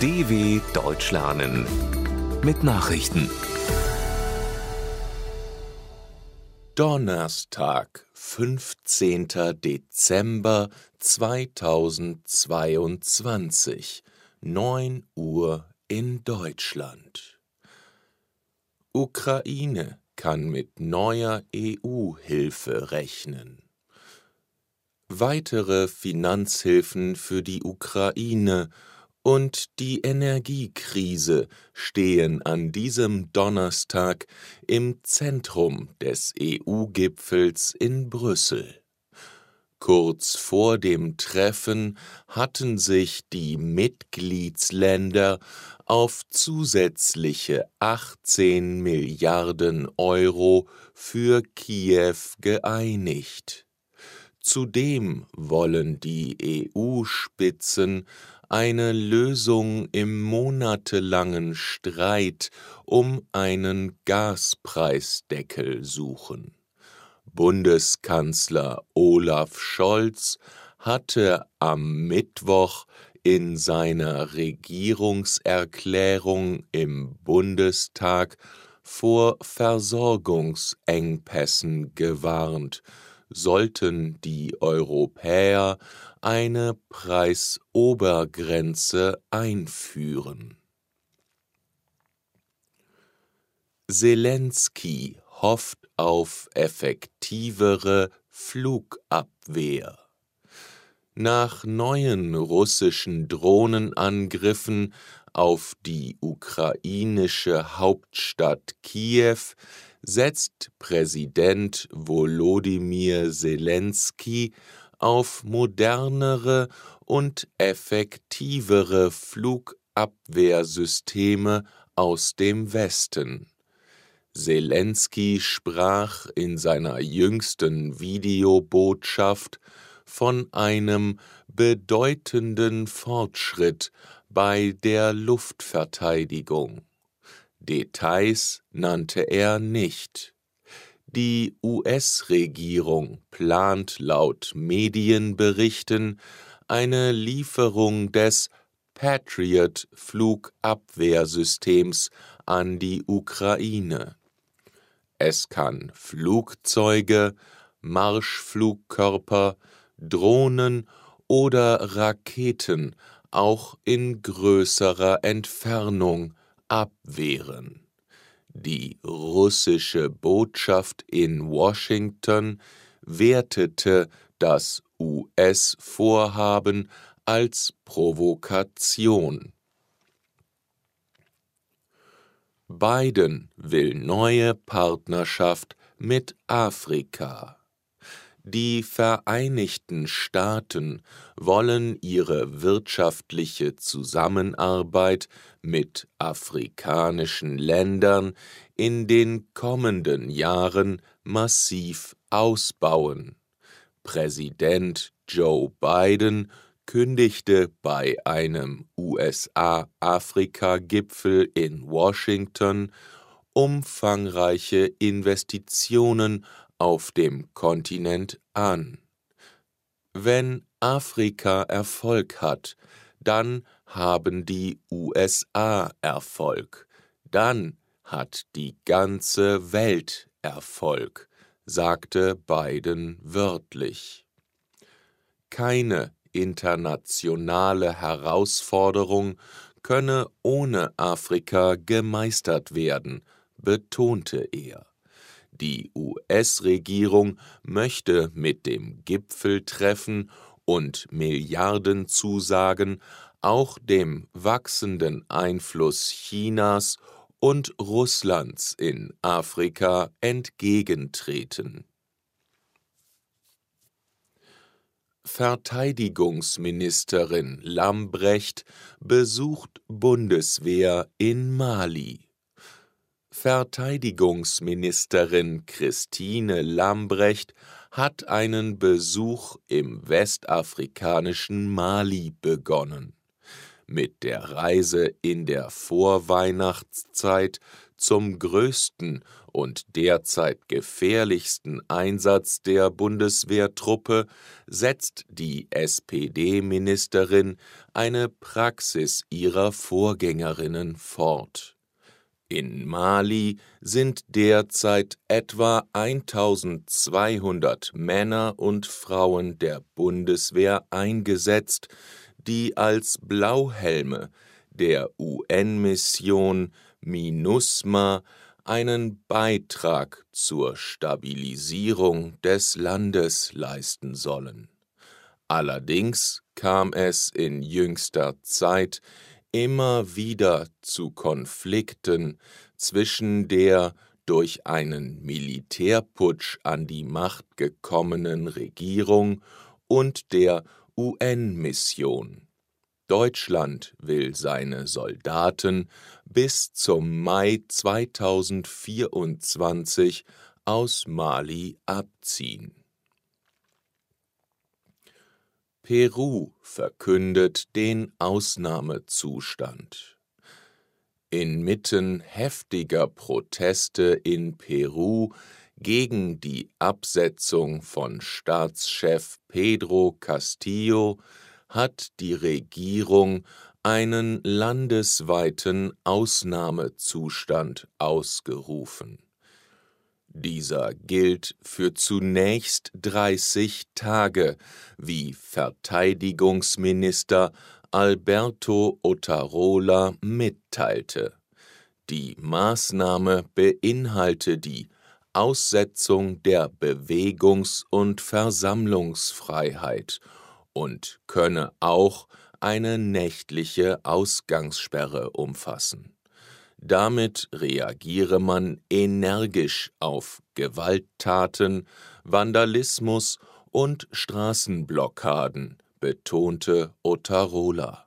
DW Deutsch lernen mit Nachrichten. Donnerstag, 15. Dezember 2022, 9 Uhr in Deutschland. Ukraine kann mit neuer EU-Hilfe rechnen. Weitere Finanzhilfen für die Ukraine und die Energiekrise stehen an diesem Donnerstag im Zentrum des EU-Gipfels in Brüssel. Kurz vor dem Treffen hatten sich die Mitgliedsländer auf zusätzliche 18 Milliarden Euro für Kiew geeinigt. Zudem wollen die EU-Spitzen eine Lösung im monatelangen Streit um einen Gaspreisdeckel suchen. Bundeskanzler Olaf Scholz hatte am Mittwoch in seiner Regierungserklärung im Bundestag vor Versorgungsengpässen gewarnt, sollten die Europäer eine Preisobergrenze einführen. Zelensky hofft auf effektivere Flugabwehr. Nach neuen russischen Drohnenangriffen auf die ukrainische Hauptstadt Kiew setzt Präsident Volodymyr Zelensky auf modernere und effektivere Flugabwehrsysteme aus dem Westen. Zelensky sprach in seiner jüngsten Videobotschaft von einem bedeutenden Fortschritt bei der Luftverteidigung. Details nannte er nicht. Die US-Regierung plant laut Medienberichten eine Lieferung des Patriot-Flugabwehrsystems an die Ukraine. Es kann Flugzeuge, Marschflugkörper, Drohnen oder Raketen auch in größerer Entfernung abwehren. Die russische Botschaft in Washington wertete das US-Vorhaben als Provokation. Biden will neue Partnerschaft mit Afrika. Die Vereinigten Staaten wollen ihre wirtschaftliche Zusammenarbeit mit afrikanischen Ländern in den kommenden Jahren massiv ausbauen. Präsident Joe Biden kündigte bei einem USA-Afrika-Gipfel in Washington umfangreiche Investitionen auf dem Kontinent an. Wenn Afrika Erfolg hat, dann haben die USA Erfolg, dann hat die ganze Welt Erfolg, sagte Biden wörtlich. Keine internationale Herausforderung könne ohne Afrika gemeistert werden, betonte er. Die US-Regierung möchte mit dem Gipfeltreffen und Milliardenzusagen auch dem wachsenden Einfluss Chinas und Russlands in Afrika entgegentreten. Verteidigungsministerin Lambrecht besucht Bundeswehr in Mali. Verteidigungsministerin Christine Lambrecht hat einen Besuch im westafrikanischen Mali begonnen. Mit der Reise in der Vorweihnachtszeit zum größten und derzeit gefährlichsten Einsatz der Bundeswehrtruppe setzt die SPD-Ministerin eine Praxis ihrer Vorgängerinnen fort. In Mali sind derzeit etwa 1200 Männer und Frauen der Bundeswehr eingesetzt, die als Blauhelme der UN-Mission MINUSMA einen Beitrag zur Stabilisierung des Landes leisten sollen. Allerdings kam es in jüngster Zeit immer wieder zu Konflikten zwischen der durch einen Militärputsch an die Macht gekommenen Regierung und der UN-Mission. Deutschland will seine Soldaten bis zum Mai 2024 aus Mali abziehen. Peru verkündet den Ausnahmezustand. Inmitten heftiger Proteste in Peru gegen die Absetzung von Staatschef Pedro Castillo hat die Regierung einen landesweiten Ausnahmezustand ausgerufen. Dieser gilt für zunächst 30 Tage, wie Verteidigungsminister Alberto Otarola mitteilte. Die Maßnahme beinhalte die Aussetzung der Bewegungs- und Versammlungsfreiheit und könne auch eine nächtliche Ausgangssperre umfassen. Damit reagiere man energisch auf Gewalttaten, Vandalismus und Straßenblockaden, betonte Otarola.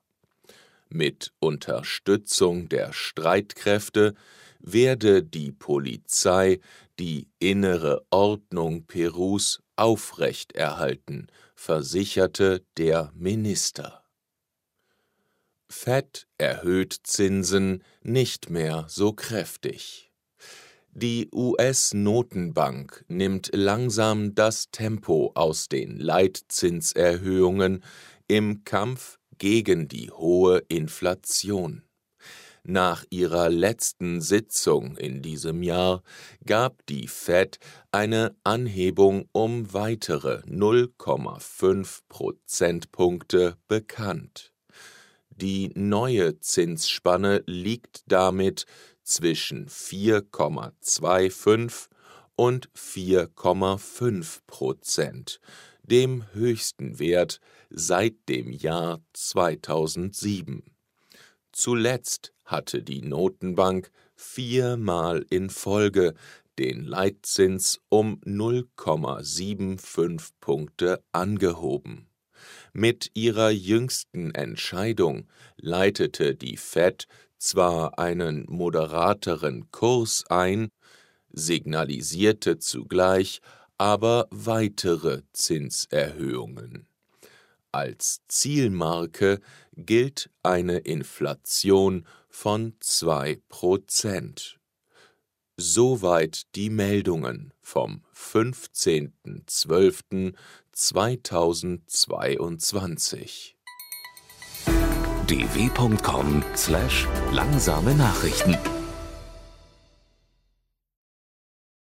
Mit Unterstützung der Streitkräfte werde die Polizei die innere Ordnung Perus aufrechterhalten, versicherte der Minister. Fed erhöht Zinsen nicht mehr so kräftig. Die US-Notenbank nimmt langsam das Tempo aus den Leitzinserhöhungen im Kampf gegen die hohe Inflation. Nach ihrer letzten Sitzung in diesem Jahr gab die Fed eine Anhebung um weitere 0,5 Prozentpunkte bekannt. Die neue Zinsspanne liegt damit zwischen 4,25 und 4,5 Prozent, dem höchsten Wert seit dem Jahr 2007. Zuletzt hatte die Notenbank viermal in Folge den Leitzins um 0,75 Punkte angehoben. Mit ihrer jüngsten Entscheidung leitete die Fed zwar einen moderateren Kurs ein, signalisierte zugleich aber weitere Zinserhöhungen. Als Zielmarke gilt eine Inflation von 2 Prozent. Soweit die Meldungen vom 15.12.2022. dw.com/langsame Nachrichten